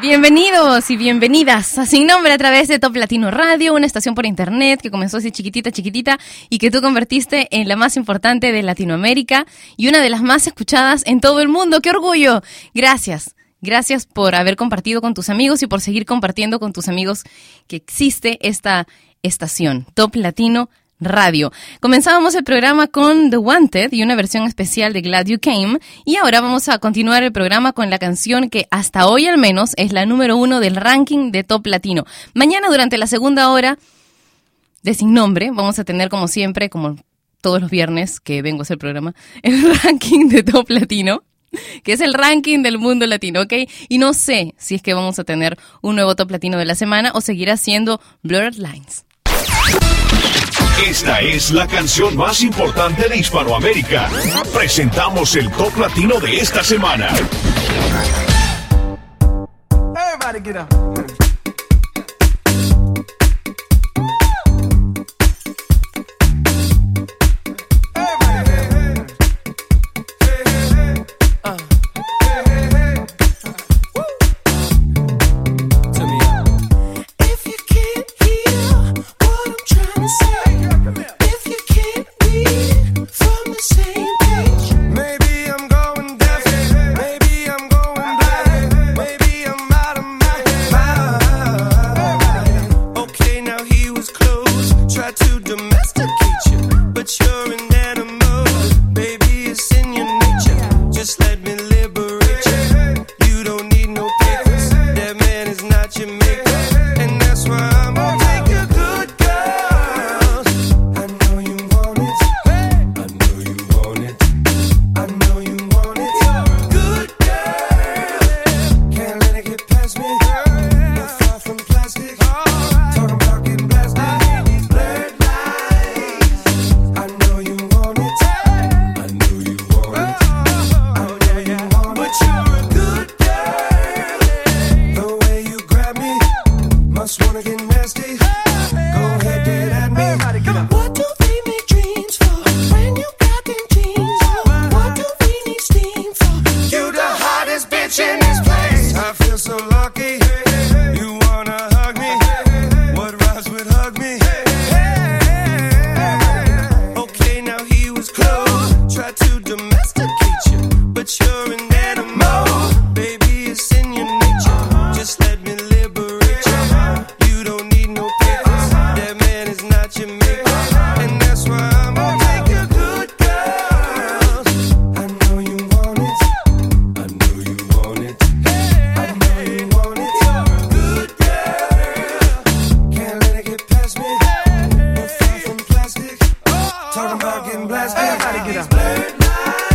Bienvenidos y bienvenidas a Sin Nombre a través de Top Latino Radio, una estación por internet que comenzó así chiquitita, chiquitita y que tú convertiste en la más importante de Latinoamérica y una de las más escuchadas en todo el mundo. ¡Qué orgullo! Gracias. Gracias por haber compartido con tus amigos y por seguir compartiendo con tus amigos que existe esta estación, Top Latino Radio. Comenzábamos el programa con The Wanted y una versión especial de Glad You Came y ahora vamos a continuar el programa con la canción que hasta hoy al menos es la número uno del ranking de Top Latino. Mañana durante la segunda hora de Sin Nombre vamos a tener como siempre, como todos los viernes que vengo a hacer el programa, el ranking de Top Latino que es el ranking del mundo latino, ¿ok? Y no sé si es que vamos a tener un nuevo top latino de la semana o seguirá siendo Blurred Lines. Esta es la canción más importante de Hispanoamérica. Presentamos el top latino de esta semana. start blast. Everybody get up.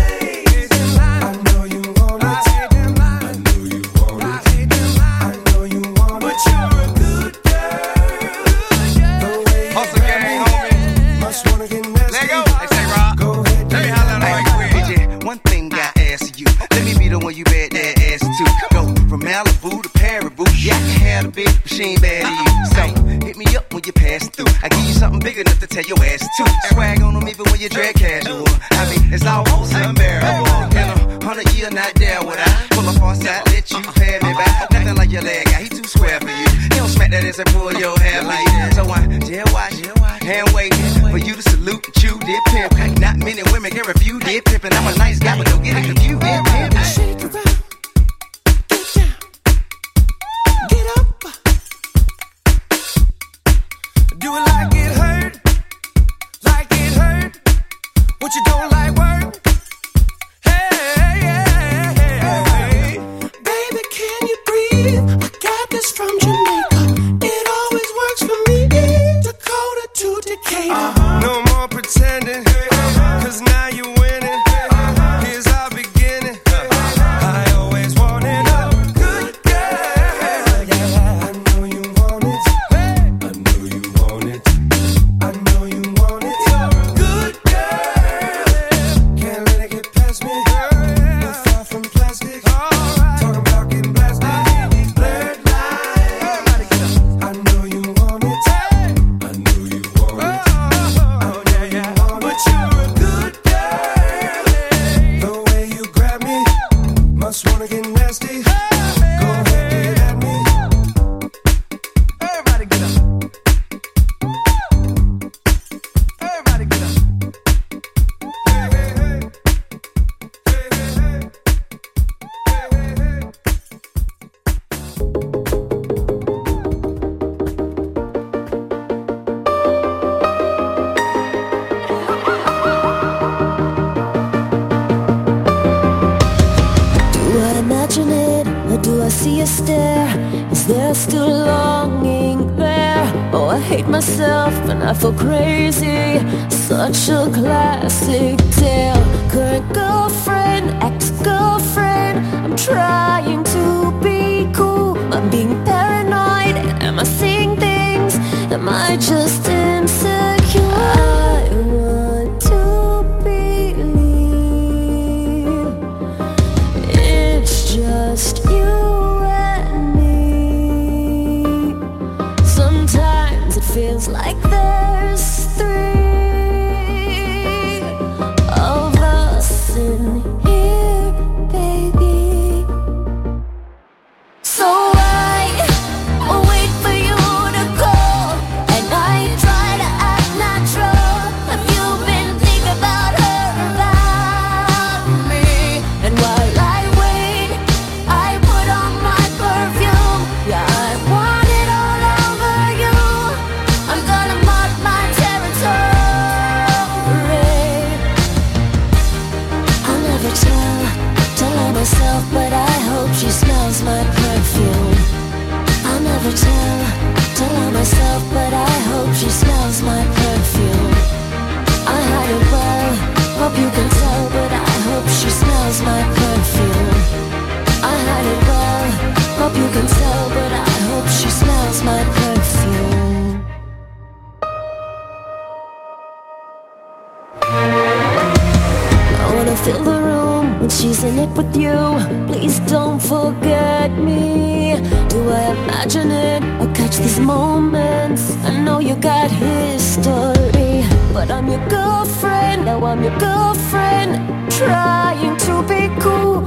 with you. Please don't forget me. Do I imagine it or catch these moments? I know you got history, but I'm your girlfriend. Now I'm your girlfriend, trying to be cool.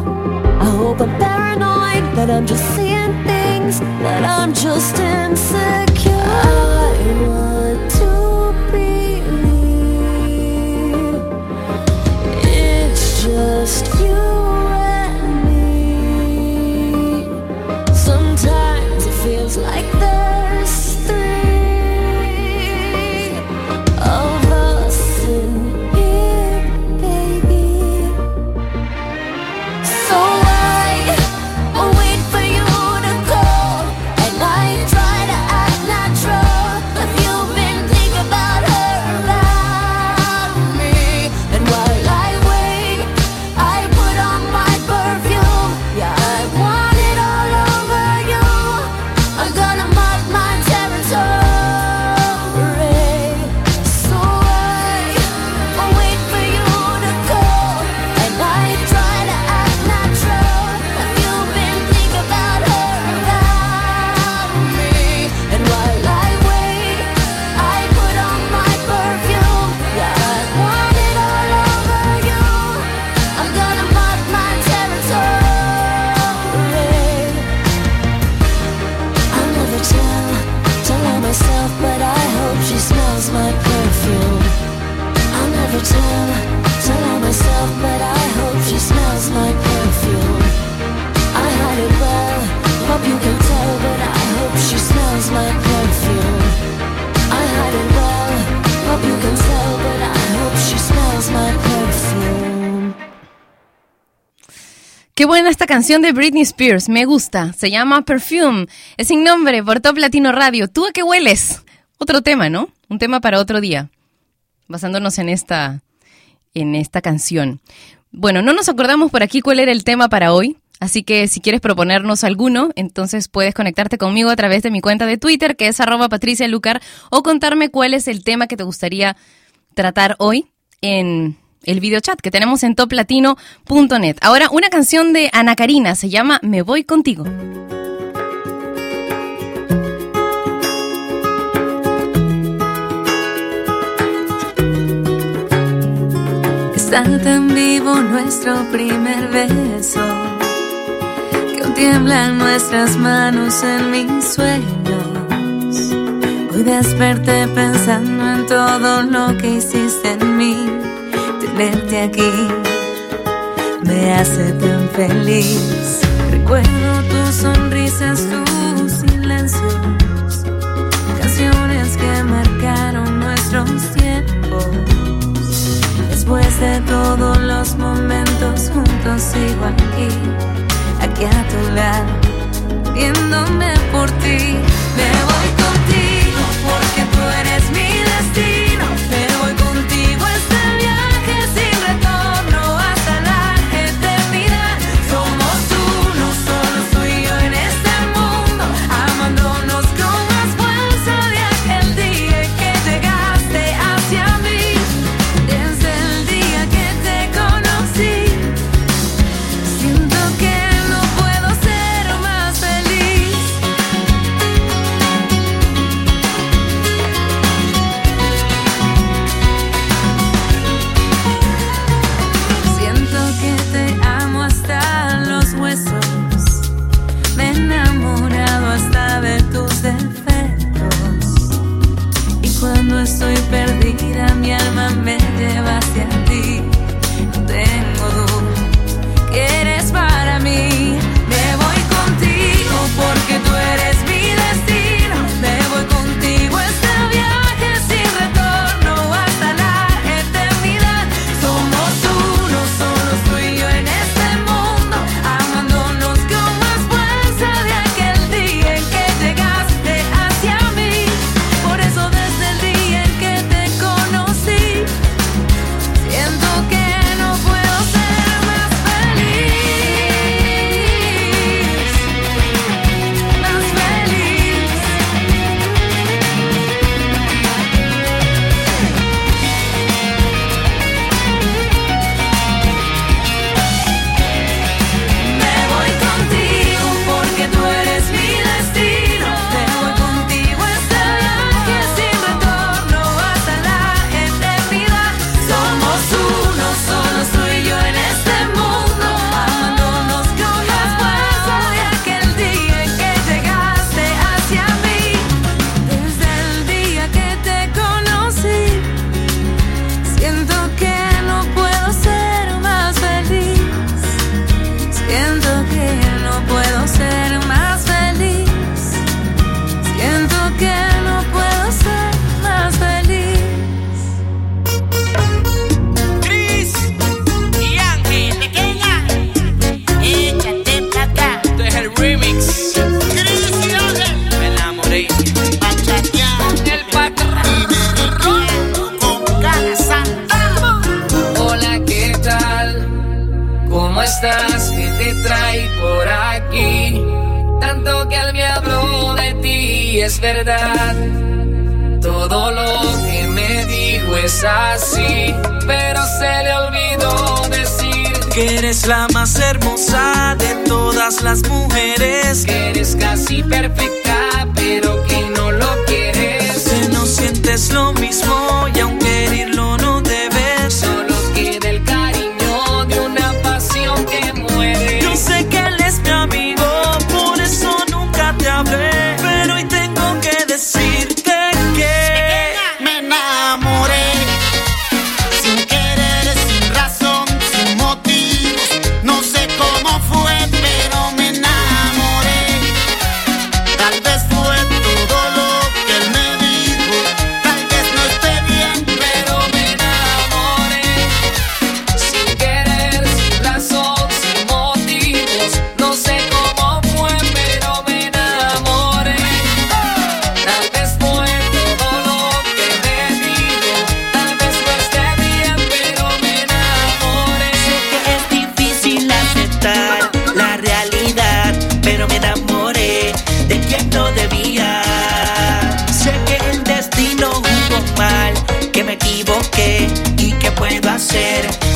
I hope I'm paranoid that I'm just seeing things, that I'm just insecure. canción de Britney Spears, me gusta, se llama Perfume, es sin nombre por Top Latino Radio. ¿Tú a qué hueles? Otro tema, ¿no? Un tema para otro día, basándonos en esta, en esta canción. Bueno, no nos acordamos por aquí cuál era el tema para hoy, así que si quieres proponernos alguno, entonces puedes conectarte conmigo a través de mi cuenta de Twitter, que es arroba patricialucar, o contarme cuál es el tema que te gustaría tratar hoy en el videochat que tenemos en toplatino.net. Ahora, una canción de Ana Karina se llama Me voy contigo. Está tan vivo nuestro primer beso que aún tiemblan nuestras manos en mis sueños. Hoy desperté pensando en todo lo que hiciste en mí verte aquí me hace tan feliz. Recuerdo tus sonrisas, tus silencios, canciones que marcaron nuestros tiempos. Después de todos los momentos juntos sigo aquí, aquí a tu lado, viéndome por ti. Me voy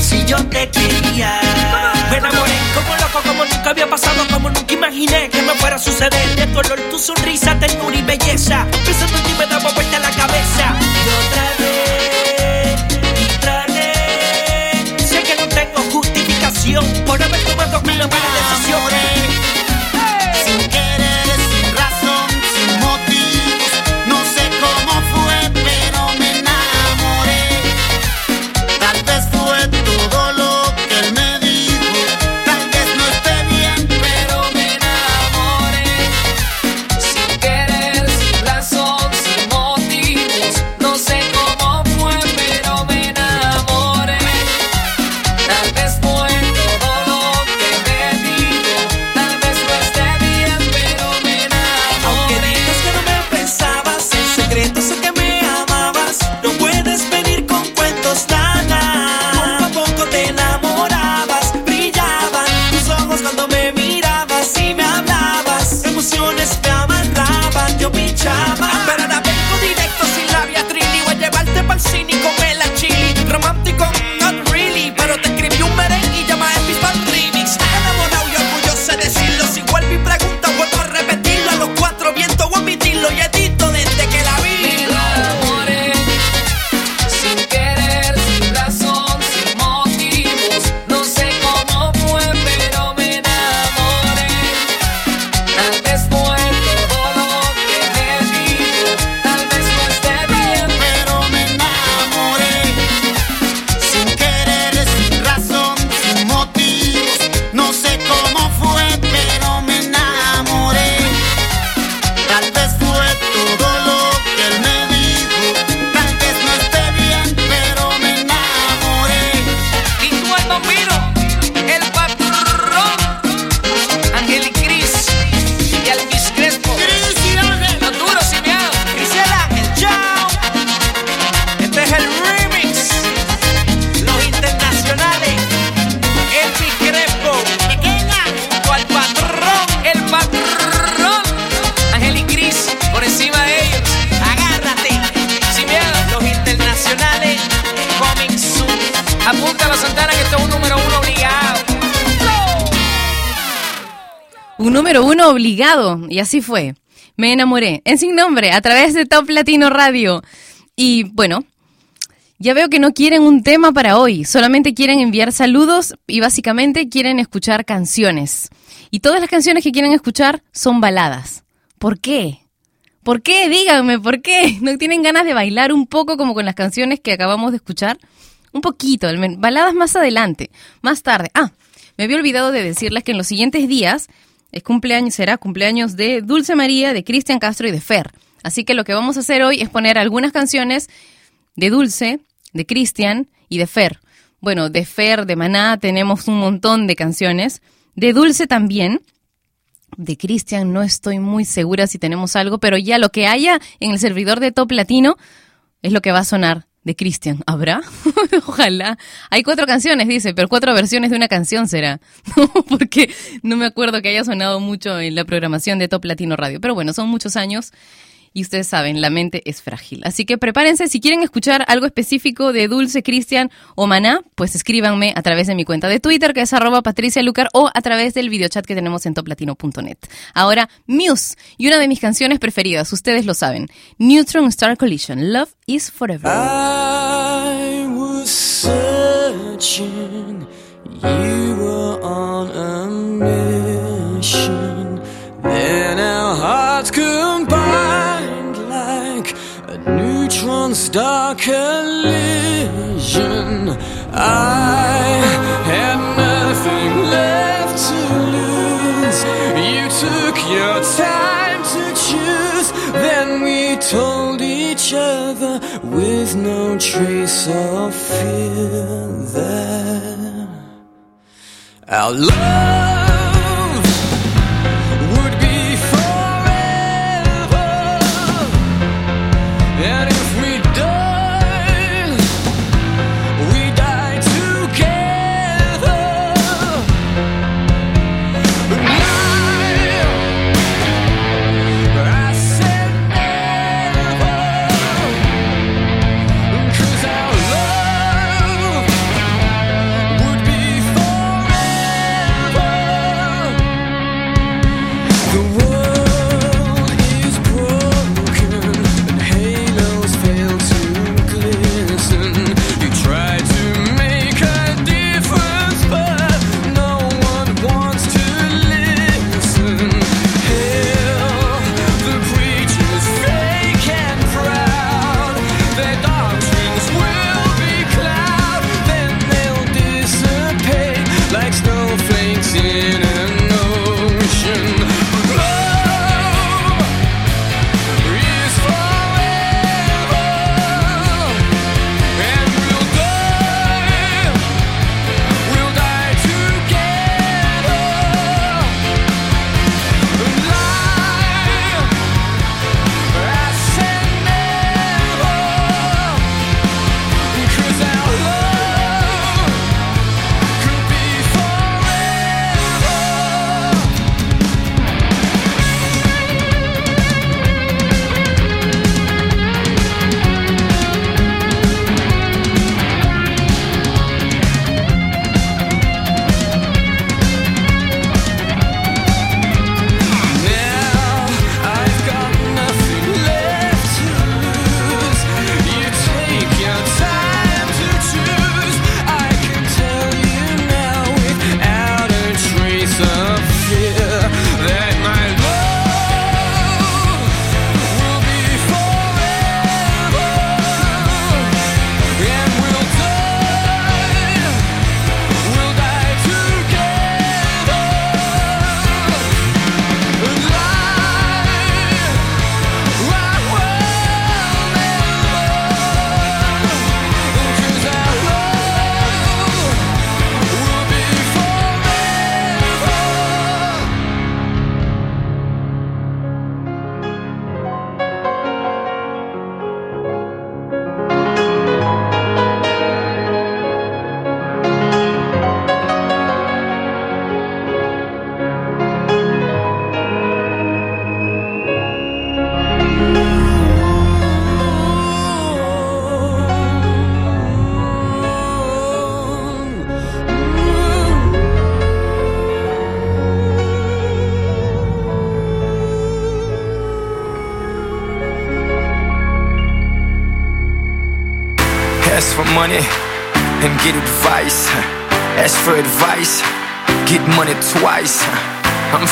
si yo te quería? Me enamoré como loco, como nunca había pasado, como nunca imaginé que me fuera a suceder. De tu olor, tu sonrisa, ternura y belleza. Pensando en ti me daba vuelta la cabeza. Y otra vez, y traté. Sé que no tengo justificación por haber tomado una mala decisión. Y así fue. Me enamoré, en sin nombre, a través de Top Latino Radio. Y bueno, ya veo que no quieren un tema para hoy, solamente quieren enviar saludos y básicamente quieren escuchar canciones. Y todas las canciones que quieren escuchar son baladas. ¿Por qué? ¿Por qué? Díganme, ¿por qué? ¿No tienen ganas de bailar un poco como con las canciones que acabamos de escuchar? Un poquito, baladas más adelante, más tarde. Ah, me había olvidado de decirles que en los siguientes días es cumpleaños, será cumpleaños de Dulce María, de Cristian Castro y de Fer. Así que lo que vamos a hacer hoy es poner algunas canciones de Dulce, de Cristian y de Fer. Bueno, de Fer, de Maná tenemos un montón de canciones. De Dulce también. De Cristian no estoy muy segura si tenemos algo, pero ya lo que haya en el servidor de Top Latino es lo que va a sonar de Cristian. ¿Habrá? Ojalá. Hay cuatro canciones, dice, pero cuatro versiones de una canción será. Porque no me acuerdo que haya sonado mucho en la programación de Top Latino Radio. Pero bueno, son muchos años y ustedes saben, la mente es frágil. Así que prepárense, si quieren escuchar algo específico de Dulce, Cristian o Maná, pues escríbanme a través de mi cuenta de Twitter, que es arroba Patricia Lucar, o a través del videochat que tenemos en toplatino.net. Ahora, Muse, y una de mis canciones preferidas, ustedes lo saben, Neutron Star Collision, Love is Forever. I was searching, you were on a mission. Then our hearts combined star collision. I had nothing left to lose. You took your time to choose. Then we told each other with no trace of fear that our love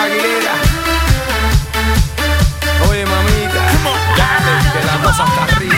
Aguilera. Oye, mamita, dale, que la cosa está rica.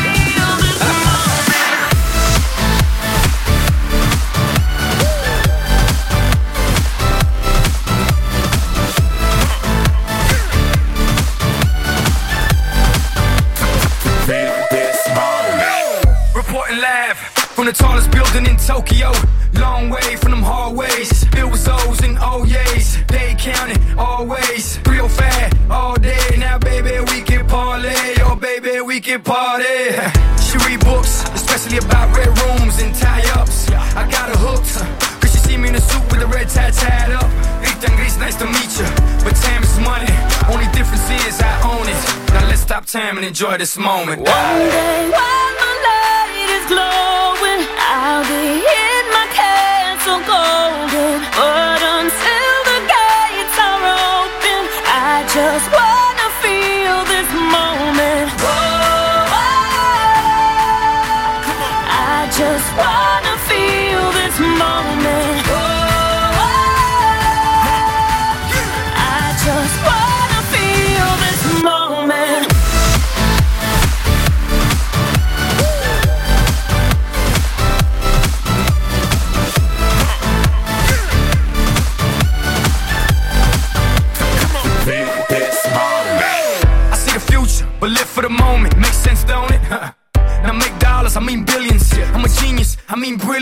From the tallest building in Tokyo. Long way from them hallways. Filled with O's and O's. Counting always. Real fat all day. Now, baby, we can parlay. Oh, baby, we can party. She read books, especially about red rooms and tie ups. I got her hooked. Cause she see me in a suit with a red tie tied up. And Gris, nice to meet you. But time is money. Only difference is I own it. Now let's stop time and enjoy this moment. One day while the light is glowing,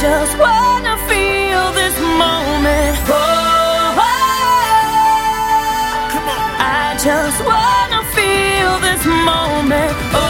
just wanna feel this moment. Oh, oh. I just wanna feel this moment. Oh,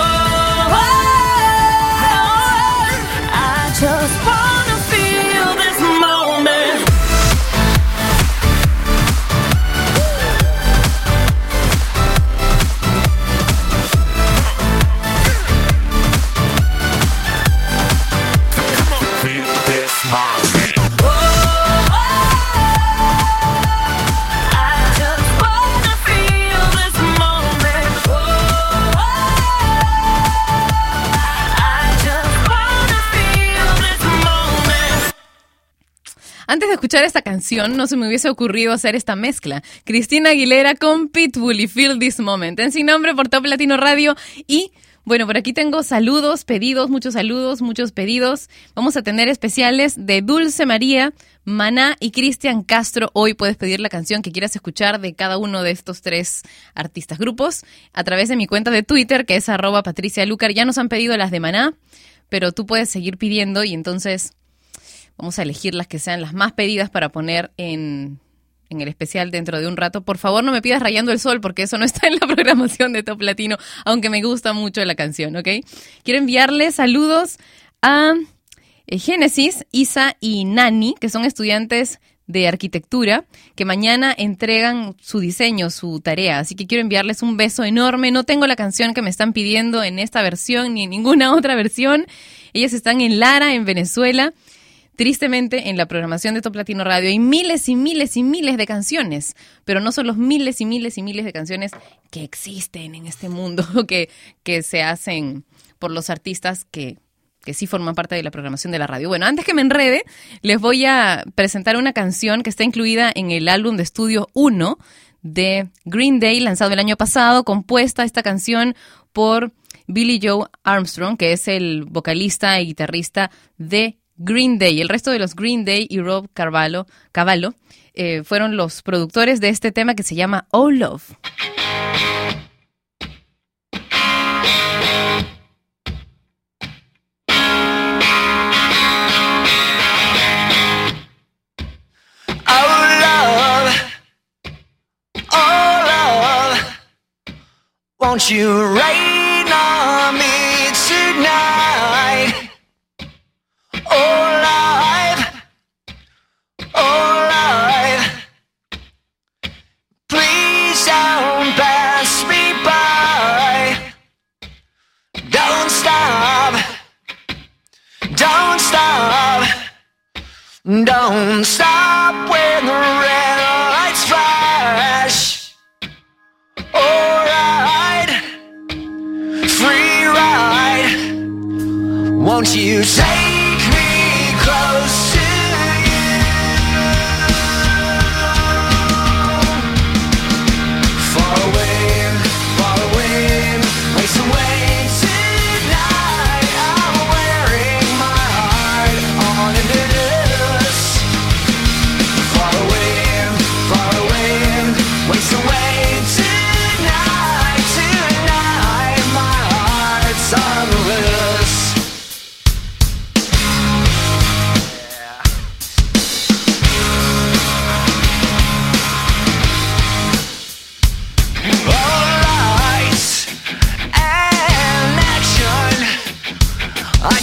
escuchar esta canción, no se me hubiese ocurrido hacer esta mezcla. Cristina Aguilera con Pitbull y Feel This Moment. En sin nombre por Top Latino Radio. Y bueno, por aquí tengo saludos, pedidos, muchos saludos, muchos pedidos. Vamos a tener especiales de Dulce María, Maná y Cristian Castro. Hoy puedes pedir la canción que quieras escuchar de cada uno de estos tres artistas grupos a través de mi cuenta de Twitter, que es arroba Patricia Lucar. Ya nos han pedido las de Maná, pero tú puedes seguir pidiendo y entonces Vamos a elegir las que sean las más pedidas para poner en, en el especial dentro de un rato. Por favor, no me pidas Rayando el Sol porque eso no está en la programación de Top Latino, aunque me gusta mucho la canción, ¿ok? Quiero enviarles saludos a eh, Génesis, Isa y Nani, que son estudiantes de arquitectura, que mañana entregan su diseño, su tarea. Así que quiero enviarles un beso enorme. No tengo la canción que me están pidiendo en esta versión ni en ninguna otra versión. Ellas están en Lara, en Venezuela. Tristemente, en la programación de Top Latino Radio hay miles y miles y miles de canciones, pero no son los miles y miles y miles de canciones que existen en este mundo, que, que se hacen por los artistas que que sí forman parte de la programación de la radio. Bueno, antes que me enrede, les voy a presentar una canción que está incluida en el álbum de estudio 1 de Green Day, lanzado el año pasado, compuesta esta canción por Billy Joe Armstrong, que es el vocalista y guitarrista de Green Day. El resto de los Green Day y Rob Carvalho, Cavallo eh, fueron los productores de este tema que se llama Oh Love. Oh oh won't you rain Don't stop when the red lights flash. Alright, free ride. Won't you take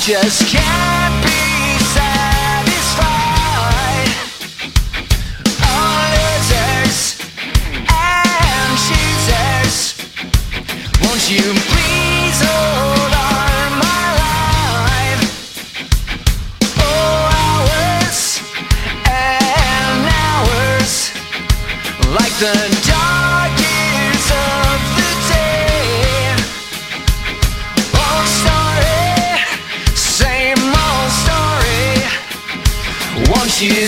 just can't be satisfied. All losers and choosers. Won't you please hold on my life? Oh, hours and hours like the you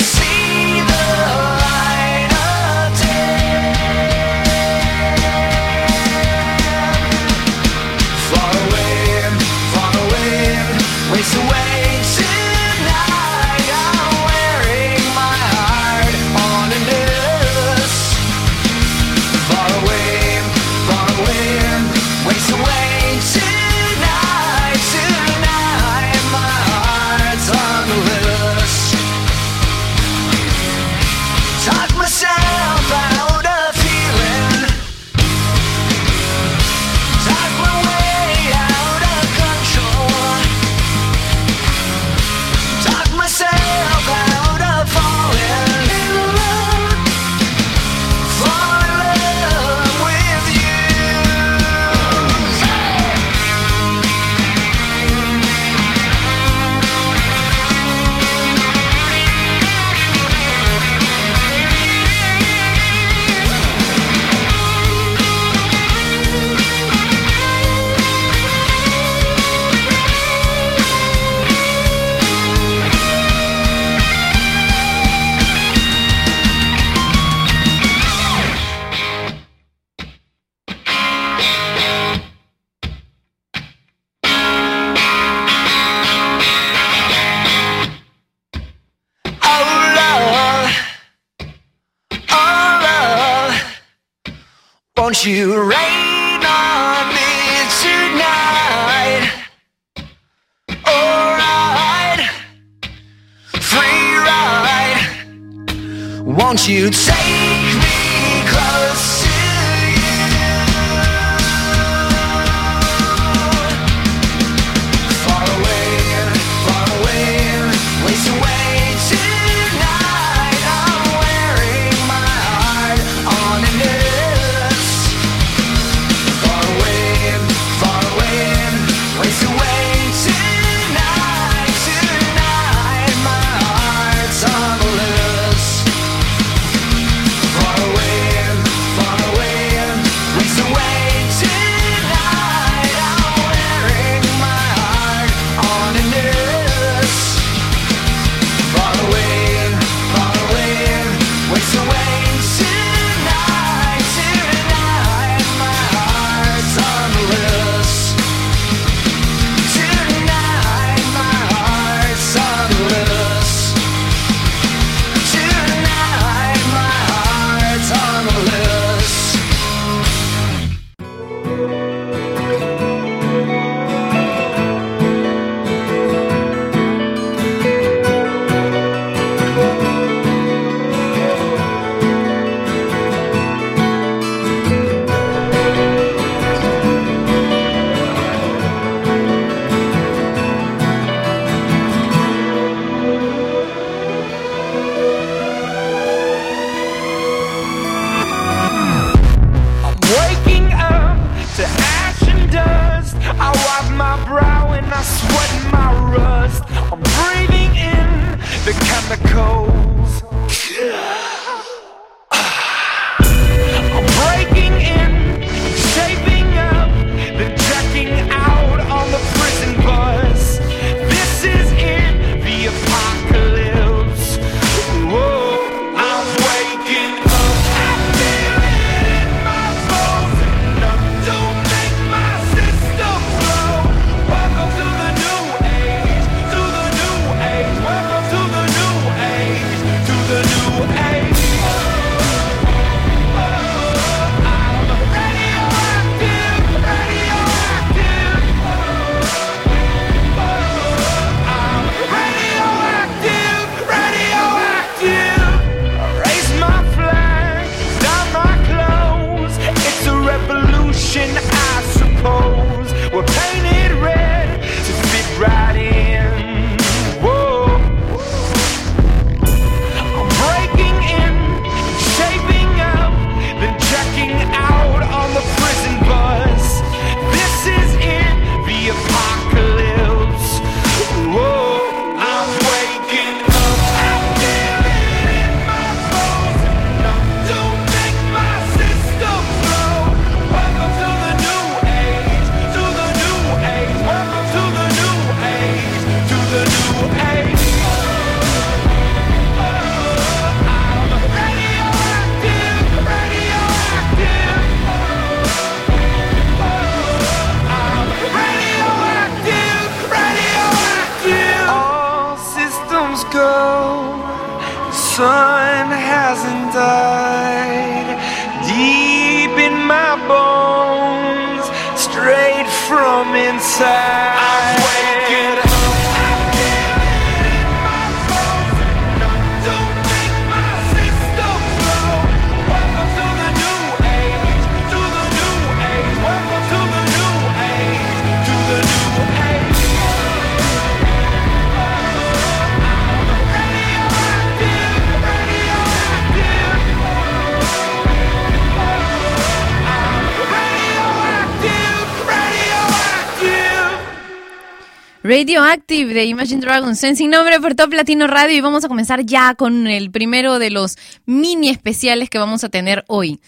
De Imagine Dragons en sin nombre por Top Latino Radio y vamos a comenzar ya con el primero de los mini especiales que vamos a tener hoy.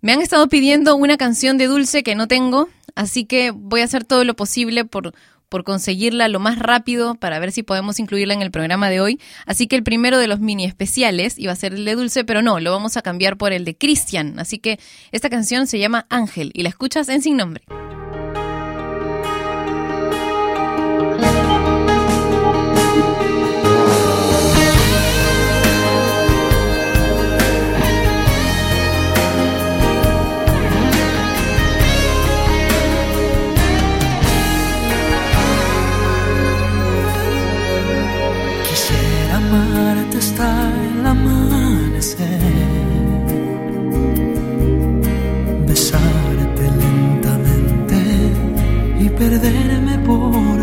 Me han estado pidiendo una canción de Dulce que no tengo, así que voy a hacer todo lo posible por, por conseguirla lo más rápido para ver si podemos incluirla en el programa de hoy. Así que el primero de los mini especiales iba a ser el de Dulce, pero no, lo vamos a cambiar por el de Cristian. Así que esta canción se llama Ángel y la escuchas en sin nombre. Perderme por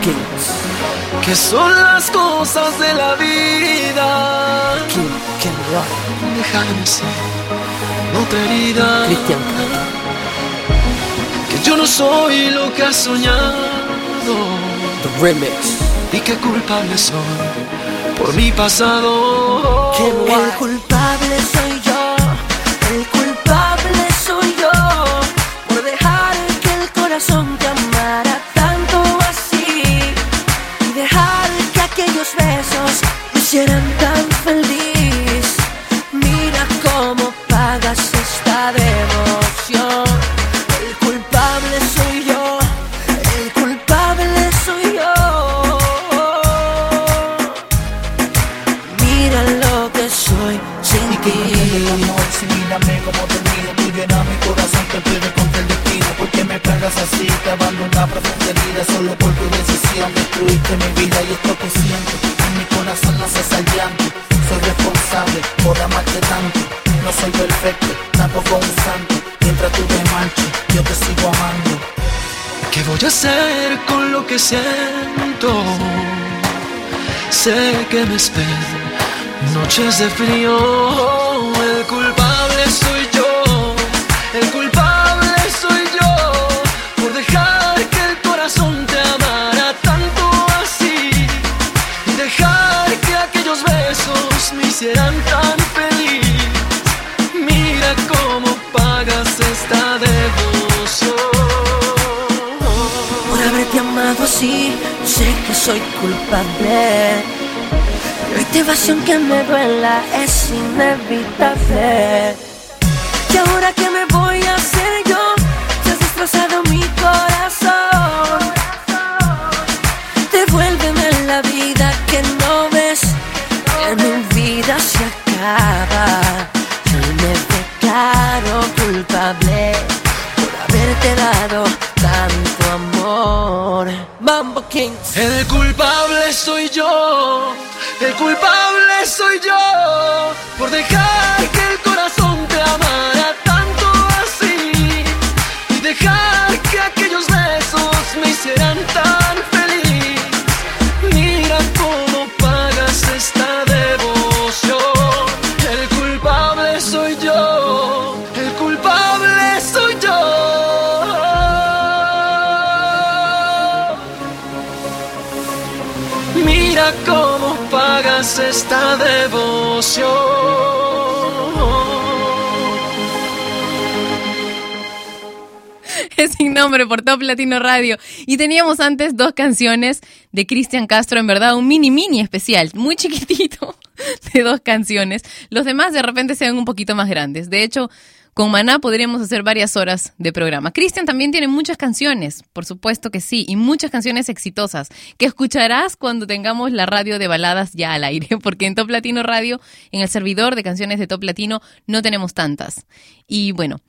Kings. Que son las cosas de la vida. King, King Rock. Déjame ser otra herida. Cristian Que yo no soy lo que has soñado. The Remix. Y que culpable soy por mi pasado. El culpable siento? Sé que me esperan noches de frío. El culpable soy culpable. Pero esta que me duela es inevitable. Nombre por Top Latino Radio. Y teníamos antes dos canciones de Cristian Castro, en verdad un mini mini especial, muy chiquitito, de dos canciones. Los demás de repente se ven un poquito más grandes. De hecho, con Maná podríamos hacer varias horas de programa. Cristian también tiene muchas canciones, por supuesto que sí, y muchas canciones exitosas que escucharás cuando tengamos la radio de baladas ya al aire, porque en Top Latino Radio, en el servidor de canciones de Top Latino, no tenemos tantas. Y bueno,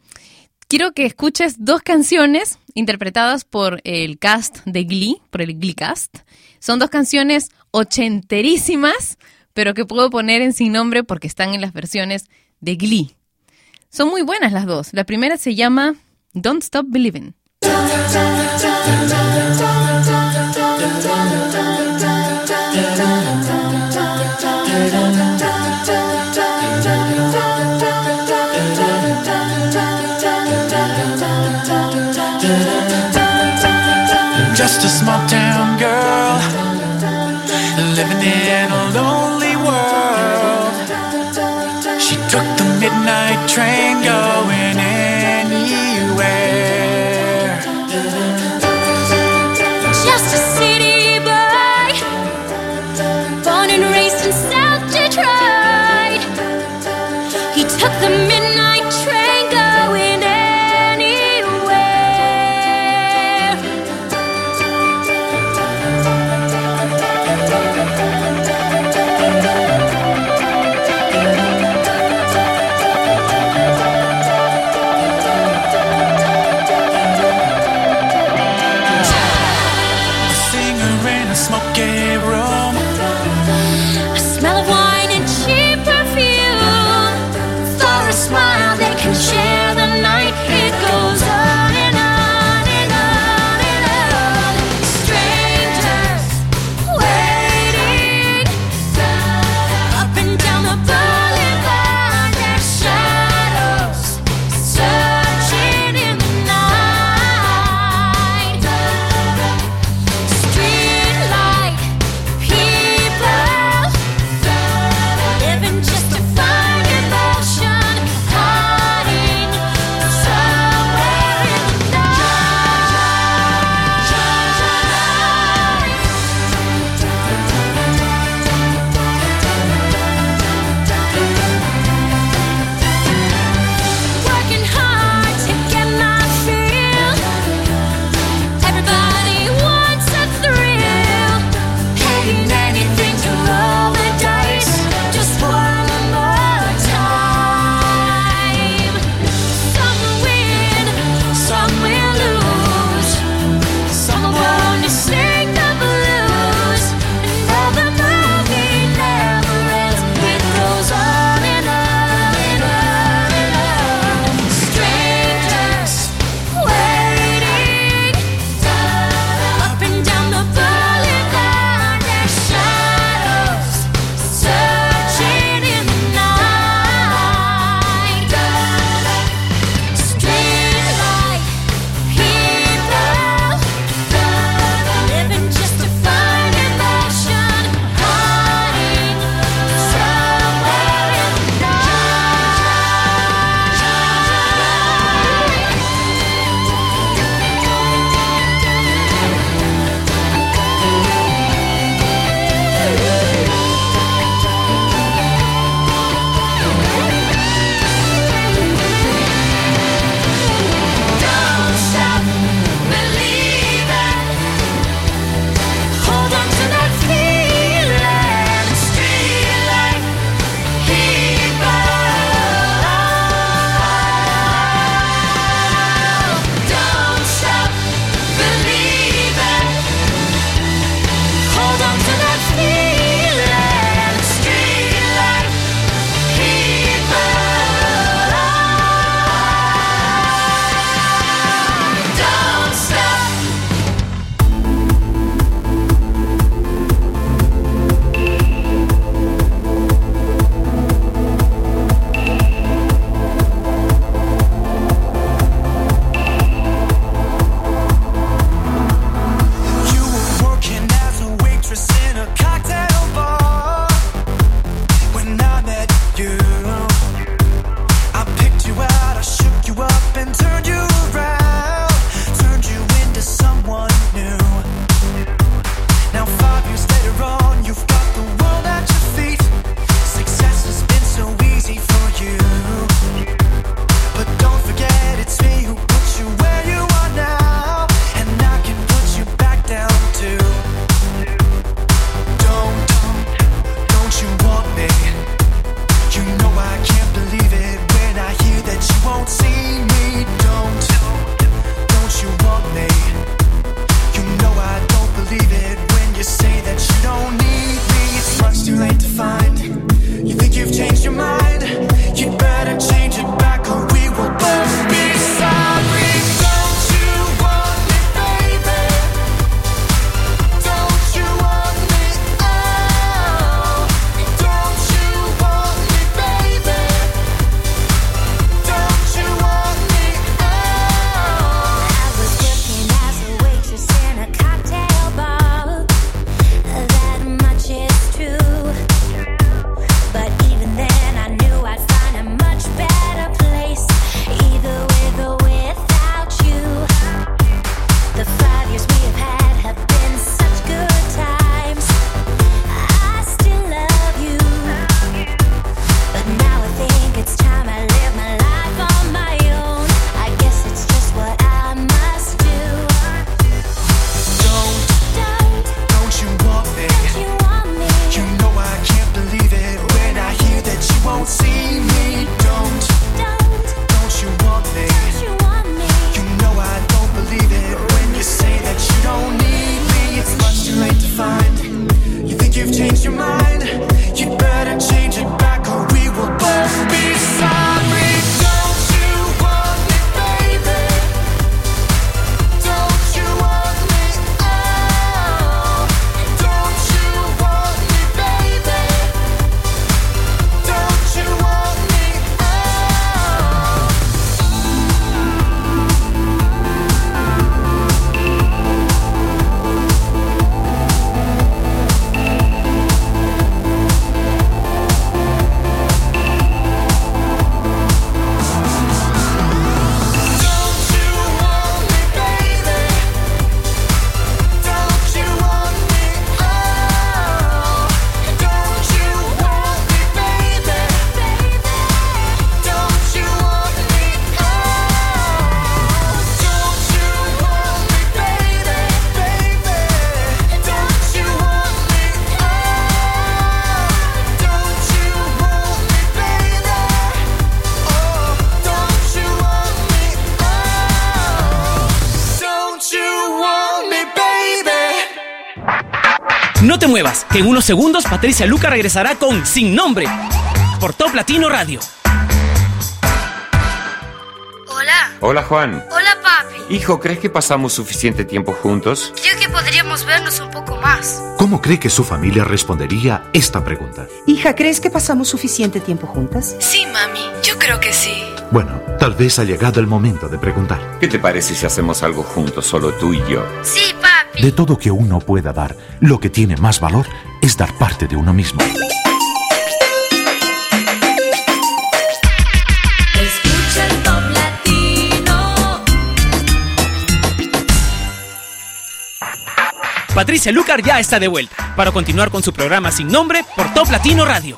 quiero que escuches dos canciones interpretadas por el cast de Glee, por el Glee Cast. Son dos canciones ochenterísimas, pero que puedo poner en sin nombre porque están en las versiones de Glee. Son muy buenas las dos. La primera se llama Don't Stop Believing. Just a small segundos Patricia Luca regresará con Sin Nombre por Top Latino Radio. Hola. Hola Juan. Hola, papi. Hijo, ¿crees que pasamos suficiente tiempo juntos? Creo que podríamos vernos un poco más. ¿Cómo cree que su familia respondería esta pregunta? Hija, ¿crees que pasamos suficiente tiempo juntas? Sí, mami. Yo creo que sí. Bueno, tal vez ha llegado el momento de preguntar. ¿Qué te parece si hacemos algo juntos, solo tú y yo? Sí. De todo que uno pueda dar, lo que tiene más valor es dar parte de uno mismo. Escucha el top latino. Patricia Lucar ya está de vuelta para continuar con su programa Sin Nombre por Top Latino Radio.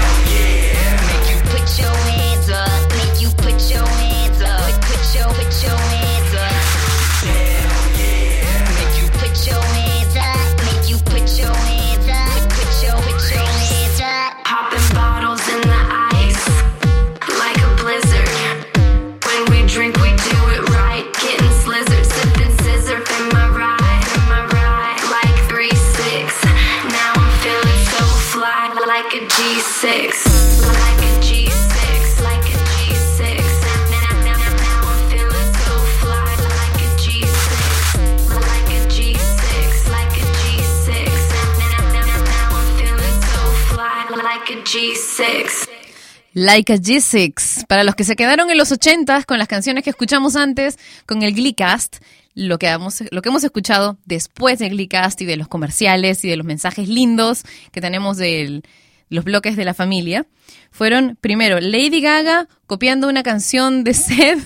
Like a G6. Para los que se quedaron en los 80 con las canciones que escuchamos antes, con el Gleecast, lo que, hemos, lo que hemos escuchado después del Gleecast y de los comerciales y de los mensajes lindos que tenemos de los bloques de la familia, fueron primero Lady Gaga copiando una canción de Seth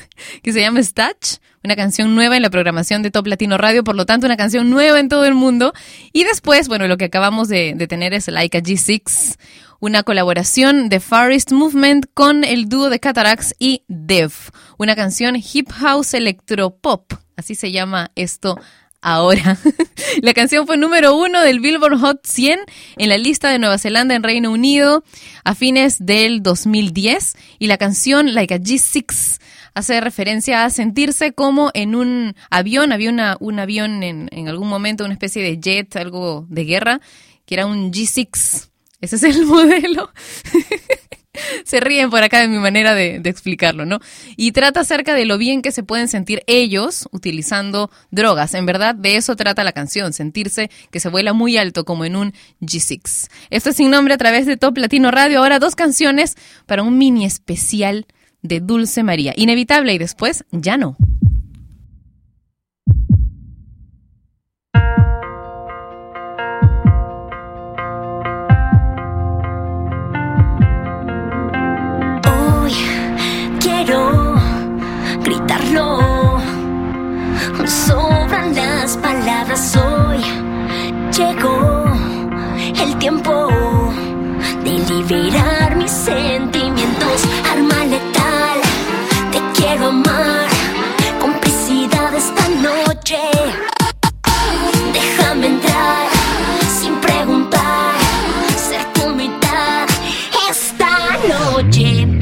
que se llama Stitch, una canción nueva en la programación de Top Latino Radio, por lo tanto una canción nueva en todo el mundo. Y después, bueno, lo que acabamos de, de tener es Like a G6, una colaboración de Far Movement con el dúo de Cataracts y Dev, una canción hip house electropop, así se llama esto ahora. la canción fue número uno del Billboard Hot 100 en la lista de Nueva Zelanda en Reino Unido a fines del 2010 y la canción Like a G6 hace referencia a sentirse como en un avión, había un avión en, en algún momento, una especie de jet, algo de guerra, que era un G6. Ese es el modelo. se ríen por acá de mi manera de, explicarlo, ¿no? Y trata acerca de lo bien que se pueden sentir ellos utilizando drogas. En verdad, de eso trata la canción, sentirse que se vuela muy alto como en un G6. Esto es sin nombre a través de Top Latino Radio. Ahora dos canciones para un mini especial de Dulce María. Inevitable y después ya no. Gritarlo. Sobran las palabras hoy. Llegó el tiempo de liberar mis sentimientos. Arma letal, te quiero amar. Complicidad esta noche. Déjame entrar sin preguntar. Ser tu mitad esta noche.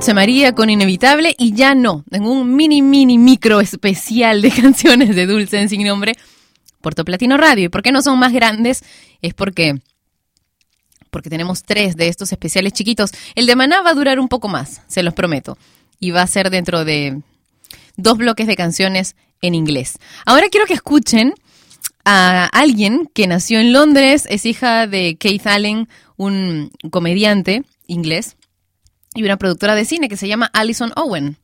Dulce María con Inevitable y ya no, en un mini, mini, micro especial de canciones de Dulce en Sin Nombre, Puerto Platino Radio. ¿Y por qué no son más grandes? Es porque, porque tenemos tres de estos especiales chiquitos. El de Maná va a durar un poco más, se los prometo. Y va a ser dentro de dos bloques de canciones en inglés. Ahora quiero que escuchen a alguien que nació en Londres, es hija de Keith Allen, un comediante inglés y una productora de cine que se llama Alison Owen.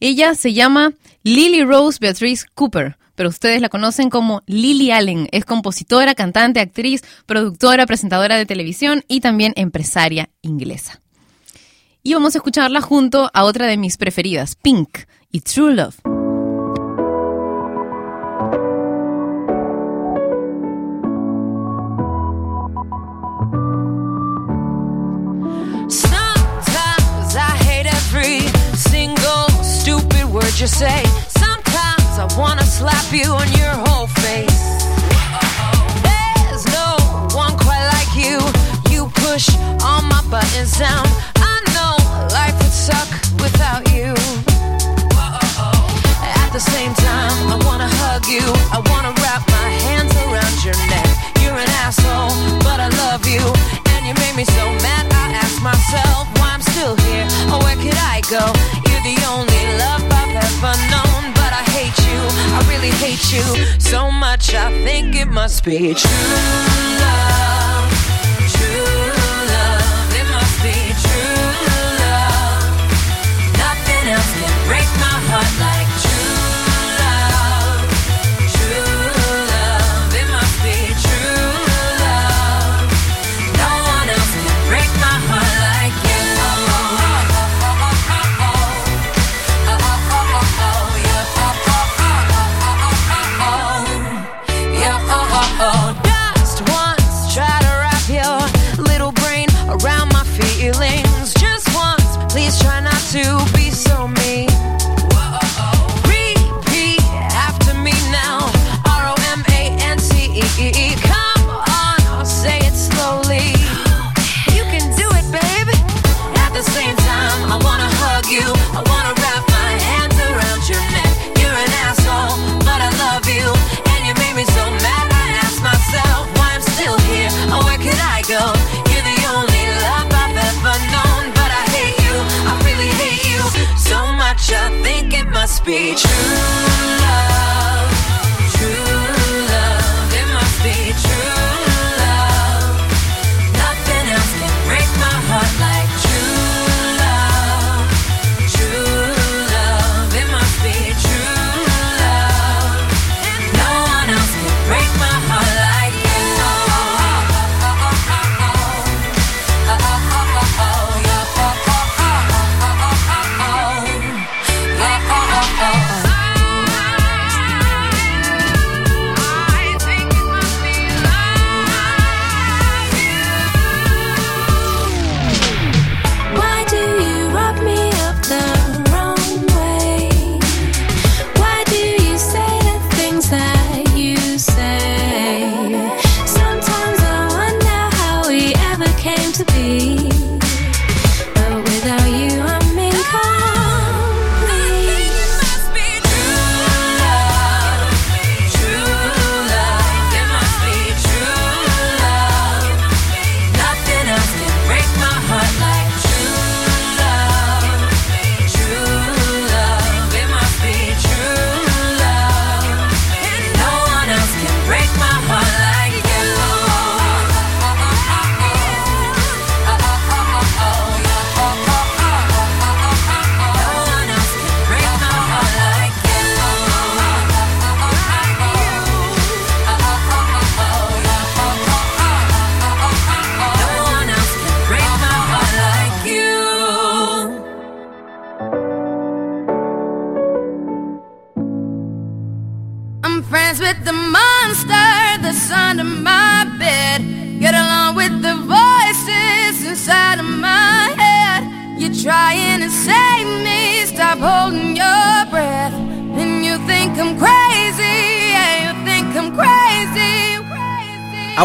Ella se llama Lily Rose Beatrice Cooper, pero ustedes la conocen como Lily Allen. Es compositora, cantante, actriz, productora, presentadora de televisión y también empresaria inglesa. Y vamos a escucharla junto a otra de mis preferidas, Pink y True Love. You say. Sometimes I wanna slap you on your whole face. There's no one quite like you. You push all my buttons down. I know life would suck without you. At the same time, I wanna hug you. I wanna wrap my hands around your neck. You're an asshole, but I love you. And you made me so mad, I ask myself why I'm still here. Or where could I go? You're the only love I've ever known. But I hate you, I really hate you so much. I think it must be true love.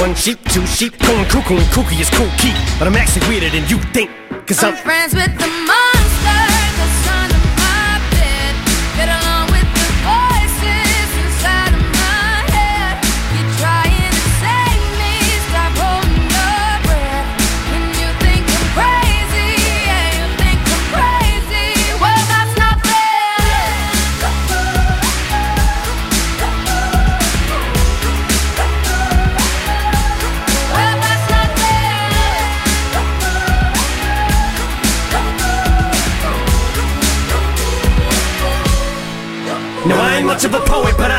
One sheep, two sheep, going cuckoo and kooky is cool key. But I'm actually weirder than you think. Cause I'm I'm friends with the monster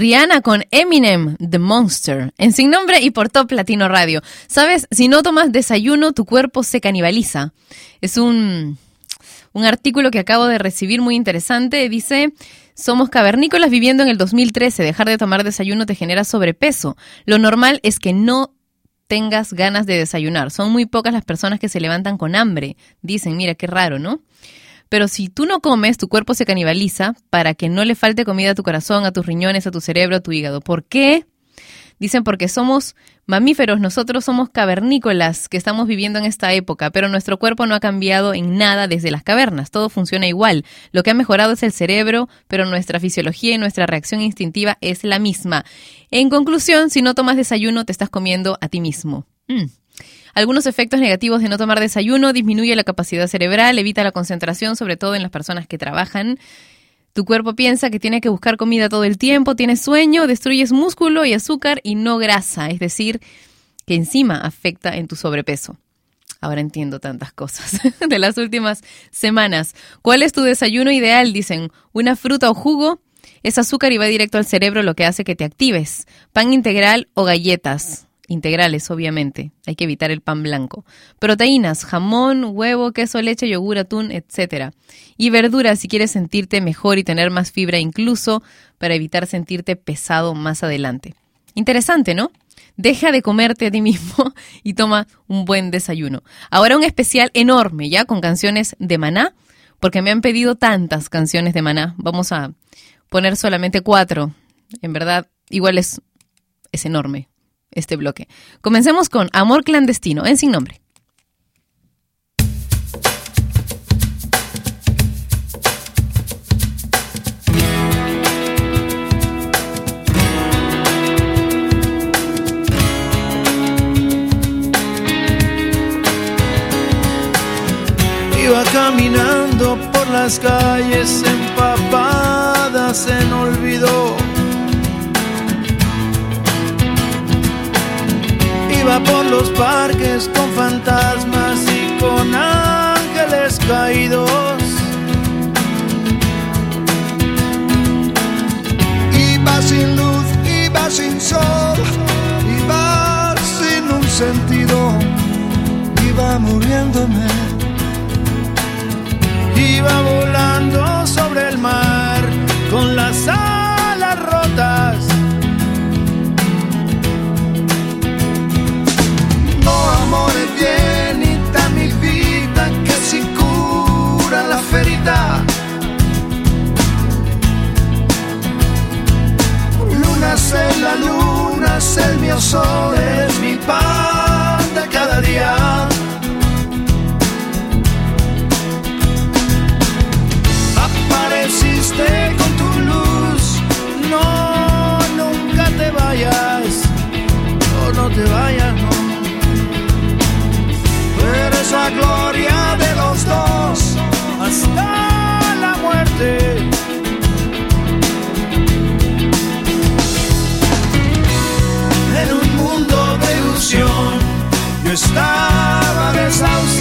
Rihanna con Eminem, The Monster, en Sin Nombre y por Top Latino Radio. Sabes, si no tomas desayuno, tu cuerpo se canibaliza. Es un, un artículo que acabo de recibir muy interesante. Dice, somos cavernícolas viviendo en el 2013. Dejar de tomar desayuno te genera sobrepeso. Lo normal es que no tengas ganas de desayunar. Son muy pocas las personas que se levantan con hambre. Dicen, mira, qué raro, ¿no? Pero si tú no comes, tu cuerpo se canibaliza para que no le falte comida a tu corazón, a tus riñones, a tu cerebro, a tu hígado. ¿Por qué? Dicen porque somos mamíferos, nosotros somos cavernícolas que estamos viviendo en esta época, pero nuestro cuerpo no ha cambiado en nada desde las cavernas, todo funciona igual. Lo que ha mejorado es el cerebro, pero nuestra fisiología y nuestra reacción instintiva es la misma. En conclusión, si no tomas desayuno, te estás comiendo a ti mismo. Mm. Algunos efectos negativos de no tomar desayuno disminuye la capacidad cerebral, evita la concentración, sobre todo en las personas que trabajan. Tu cuerpo piensa que tiene que buscar comida todo el tiempo, tienes sueño, destruyes músculo y azúcar y no grasa, es decir, que encima afecta en tu sobrepeso. Ahora entiendo tantas cosas de las últimas semanas. ¿Cuál es tu desayuno ideal? Dicen, una fruta o jugo. Es azúcar y va directo al cerebro, lo que hace que te actives. Pan integral o galletas integrales, obviamente. Hay que evitar el pan blanco. Proteínas, jamón, huevo, queso, leche, yogur, atún, etc. Y verduras si quieres sentirte mejor y tener más fibra incluso para evitar sentirte pesado más adelante. Interesante, ¿no? Deja de comerte a ti mismo y toma un buen desayuno. Ahora un especial enorme, ¿ya? Con canciones de Maná, porque me han pedido tantas canciones de Maná. Vamos a poner solamente cuatro. En verdad, igual es, es enorme este bloque. Comencemos con Amor Clandestino, en Sin Nombre. Iba caminando por las calles empapadas en olvido. Iba por los parques con fantasmas y con ángeles caídos. Iba sin luz, iba sin sol, iba sin un sentido, iba muriéndome. Iba volando sobre el mar con las alas amore vienita mi vita che si cura la ferita. Luna sei la luna, sei il mio sole, mi pan La gloria de los dos hasta la muerte. En un mundo de ilusión, yo estaba desahuciado,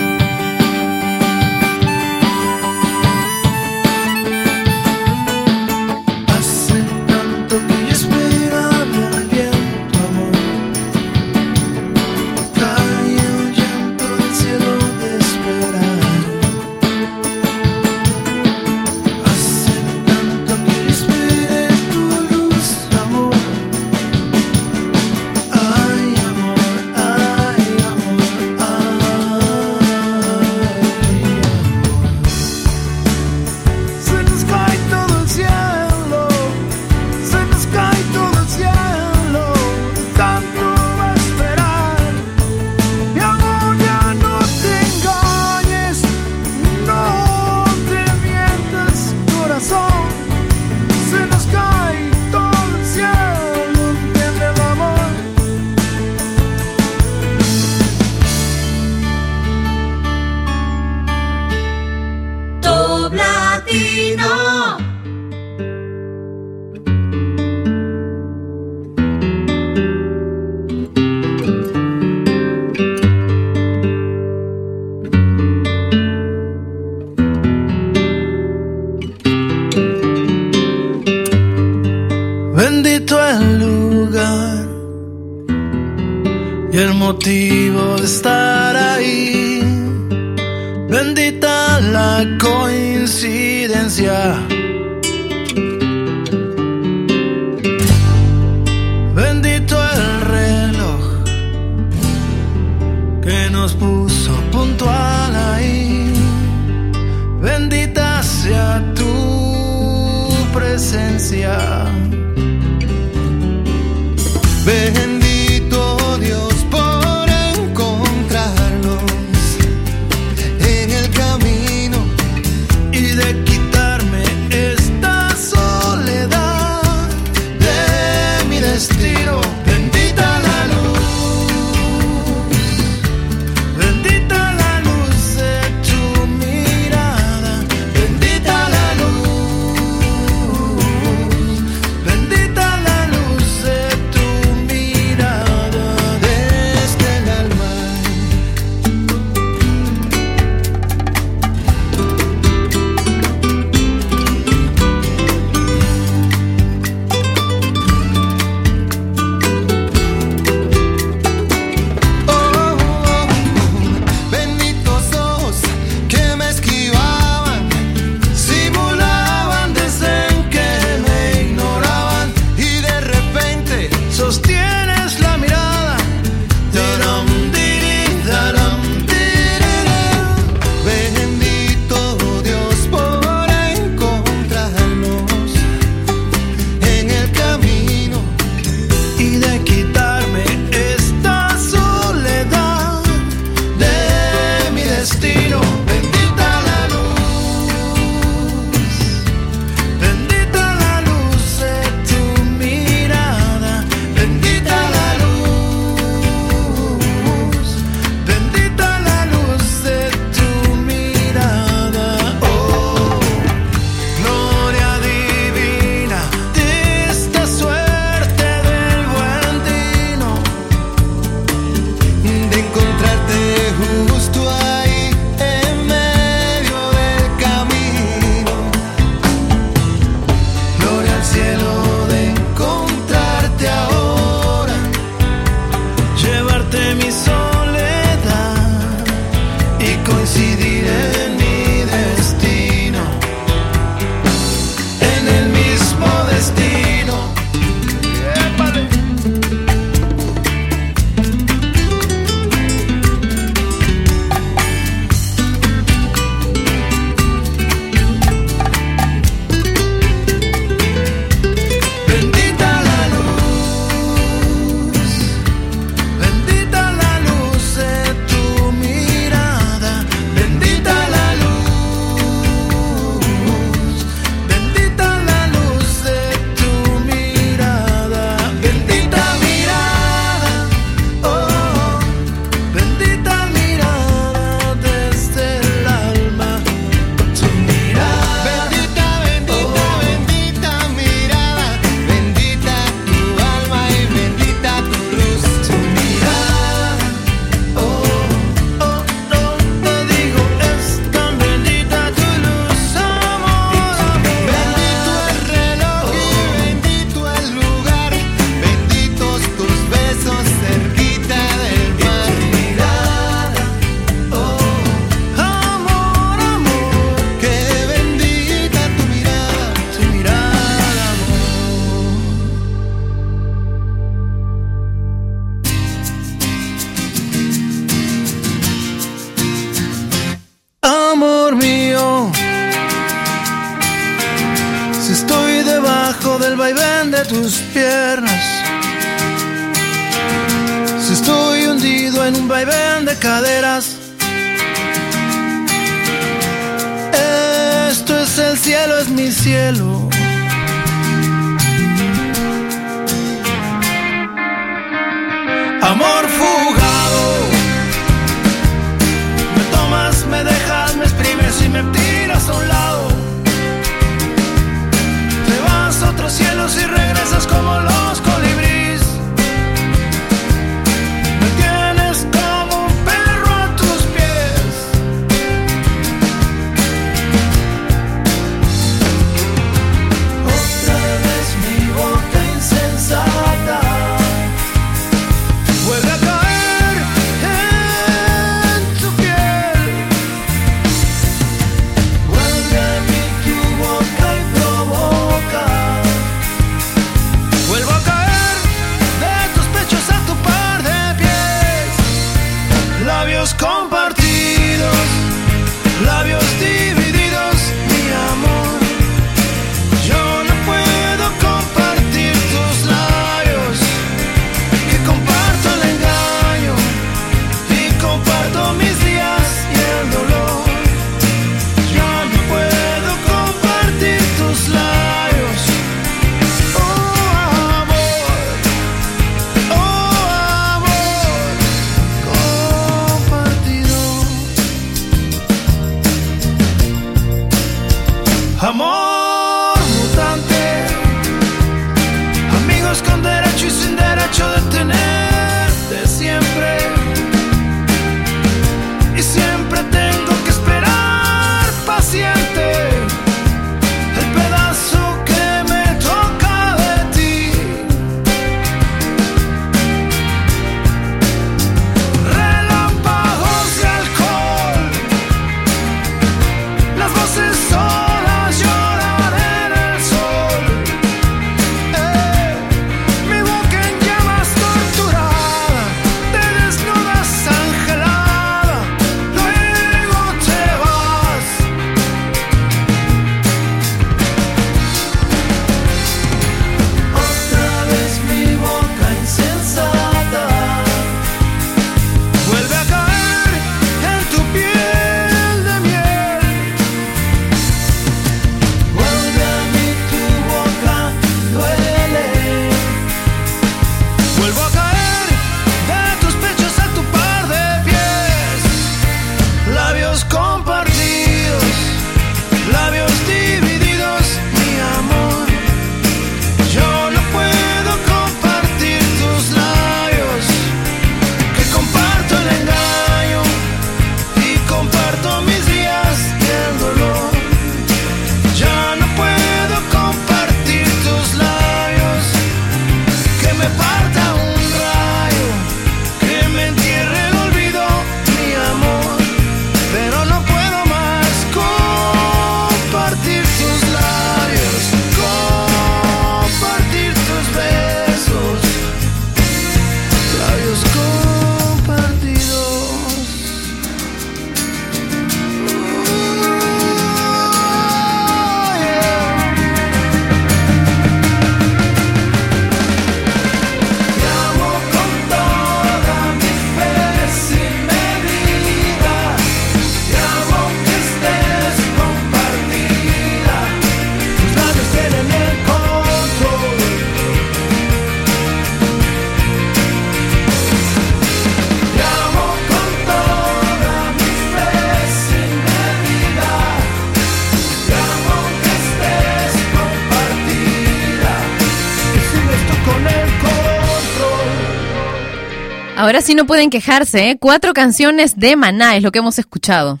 Ahora sí no pueden quejarse, ¿eh? Cuatro canciones de Maná es lo que hemos escuchado.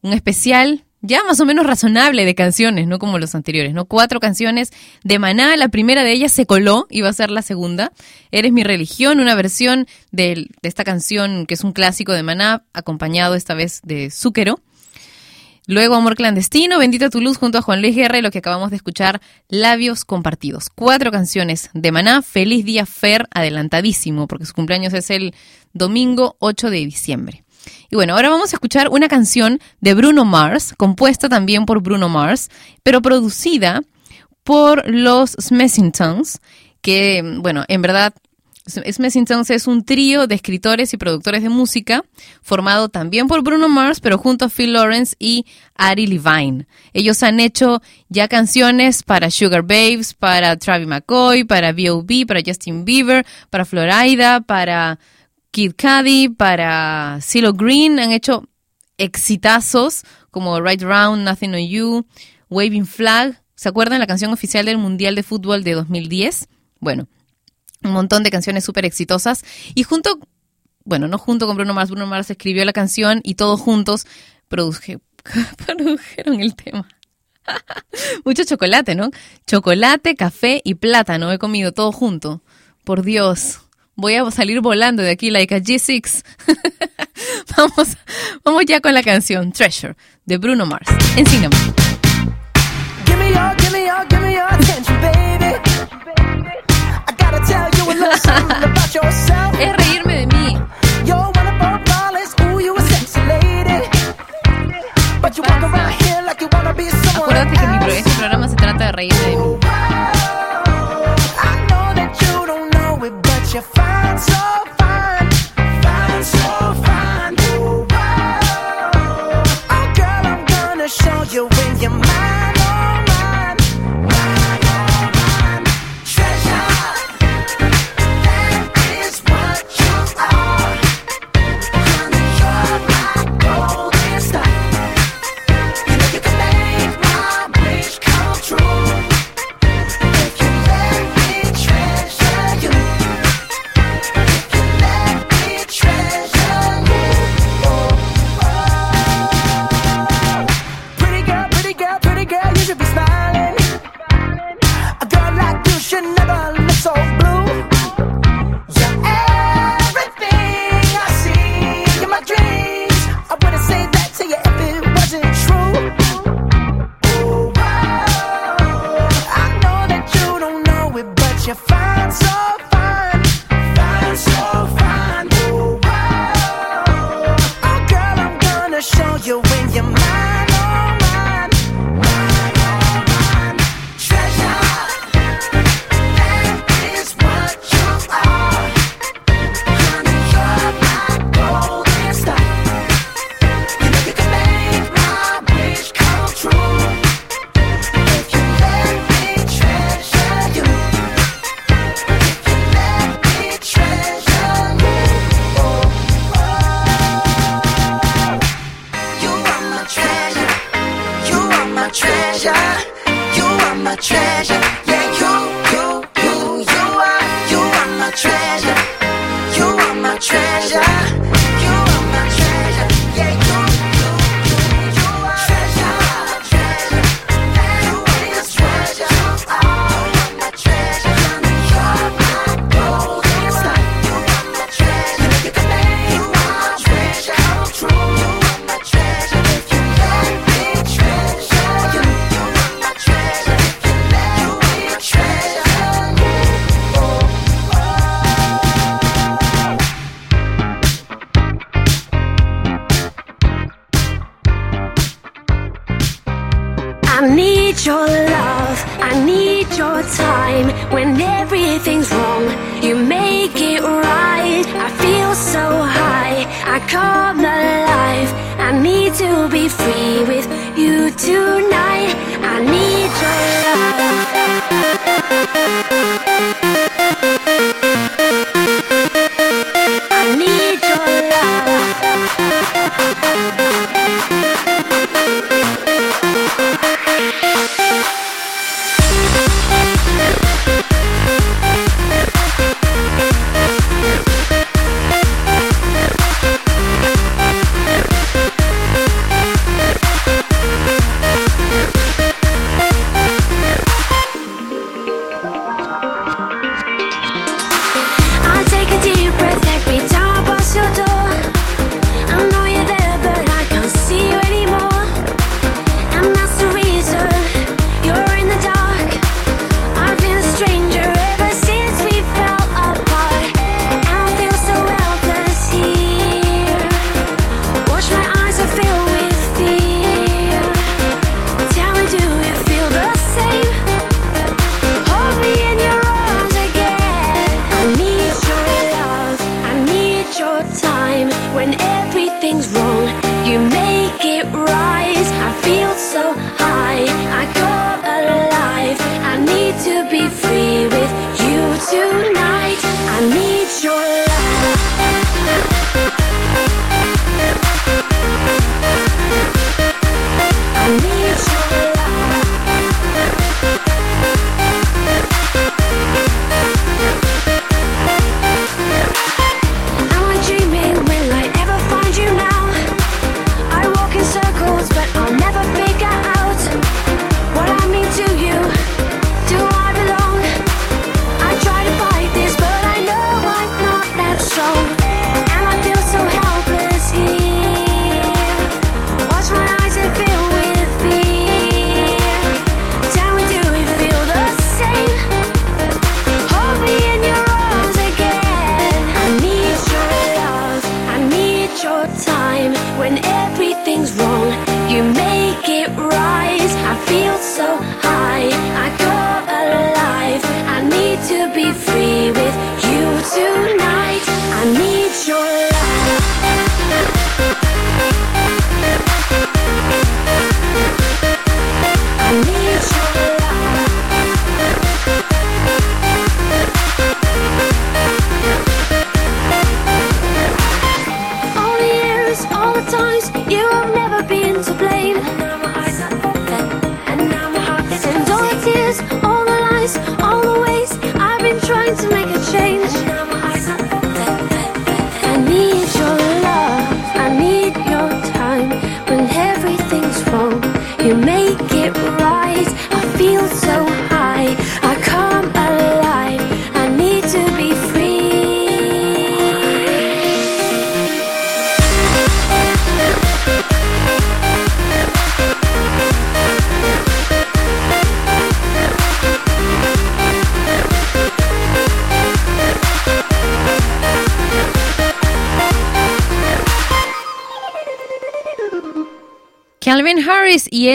Un especial ya más o menos razonable de canciones, no como los anteriores, ¿no? Cuatro canciones de Maná, la primera de ellas se coló y va a ser la segunda. Eres mi religión, una versión de, de esta canción que es un clásico de Maná, acompañado esta vez de Zúquero. Luego Amor Clandestino, Bendita tu Luz junto a Juan Luis Guerra y lo que acabamos de escuchar, Labios Compartidos. Cuatro canciones de Maná, Feliz Día Fer, adelantadísimo, porque su cumpleaños es el domingo 8 de diciembre. Y bueno, ahora vamos a escuchar una canción de Bruno Mars, compuesta también por Bruno Mars, pero producida por los Smashing que, bueno, en verdad Smith entonces es un trío de escritores y productores de música, formado también por Bruno Mars, pero junto a Phil Lawrence y Ari Levine. Ellos han hecho ya canciones para Sugar Babes, para Travis McCoy, para B.O.B., para Justin Bieber, para Florida, para Kid Cudi, para CeeLo Green. Han hecho exitazos como Right Round, Nothing on You, Waving Flag. ¿Se acuerdan la canción oficial del Mundial de Fútbol de 2010? Bueno, un montón de canciones súper exitosas. Y junto, bueno, no junto con Bruno Mars, Bruno Mars escribió la canción y todos juntos produjeron el tema. Mucho chocolate, ¿no? Chocolate, café y plátano he comido todo junto. Por Dios, voy a salir volando de aquí like a G6. vamos, vamos ya con la canción Treasure de Bruno Mars en Cinema. Give me your, give me es reírme de mí. Acuérdate que mi este programa se trata de reírme de mí.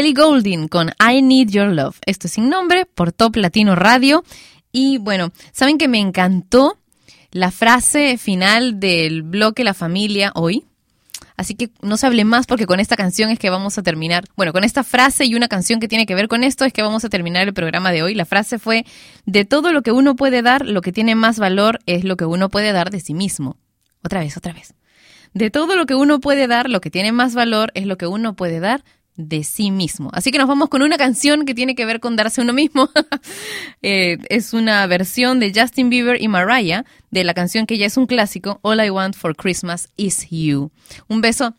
Ellie Goulding con I Need Your Love. Esto es sin nombre por Top Latino Radio. Y bueno, saben que me encantó la frase final del bloque La Familia hoy. Así que no se hable más porque con esta canción es que vamos a terminar. Bueno, con esta frase y una canción que tiene que ver con esto es que vamos a terminar el programa de hoy. La frase fue, de todo lo que uno puede dar, lo que tiene más valor es lo que uno puede dar de sí mismo. Otra vez, otra vez. De todo lo que uno puede dar, lo que tiene más valor es lo que uno puede dar de sí mismo. Así que nos vamos con una canción que tiene que ver con darse uno mismo. Eh, es una versión de Justin Bieber y Mariah de la canción que ya es un clásico, All I Want for Christmas Is You. Un beso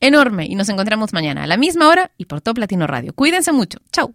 enorme y nos encontramos mañana a la misma hora y por Top Latino Radio. Cuídense mucho. Chau.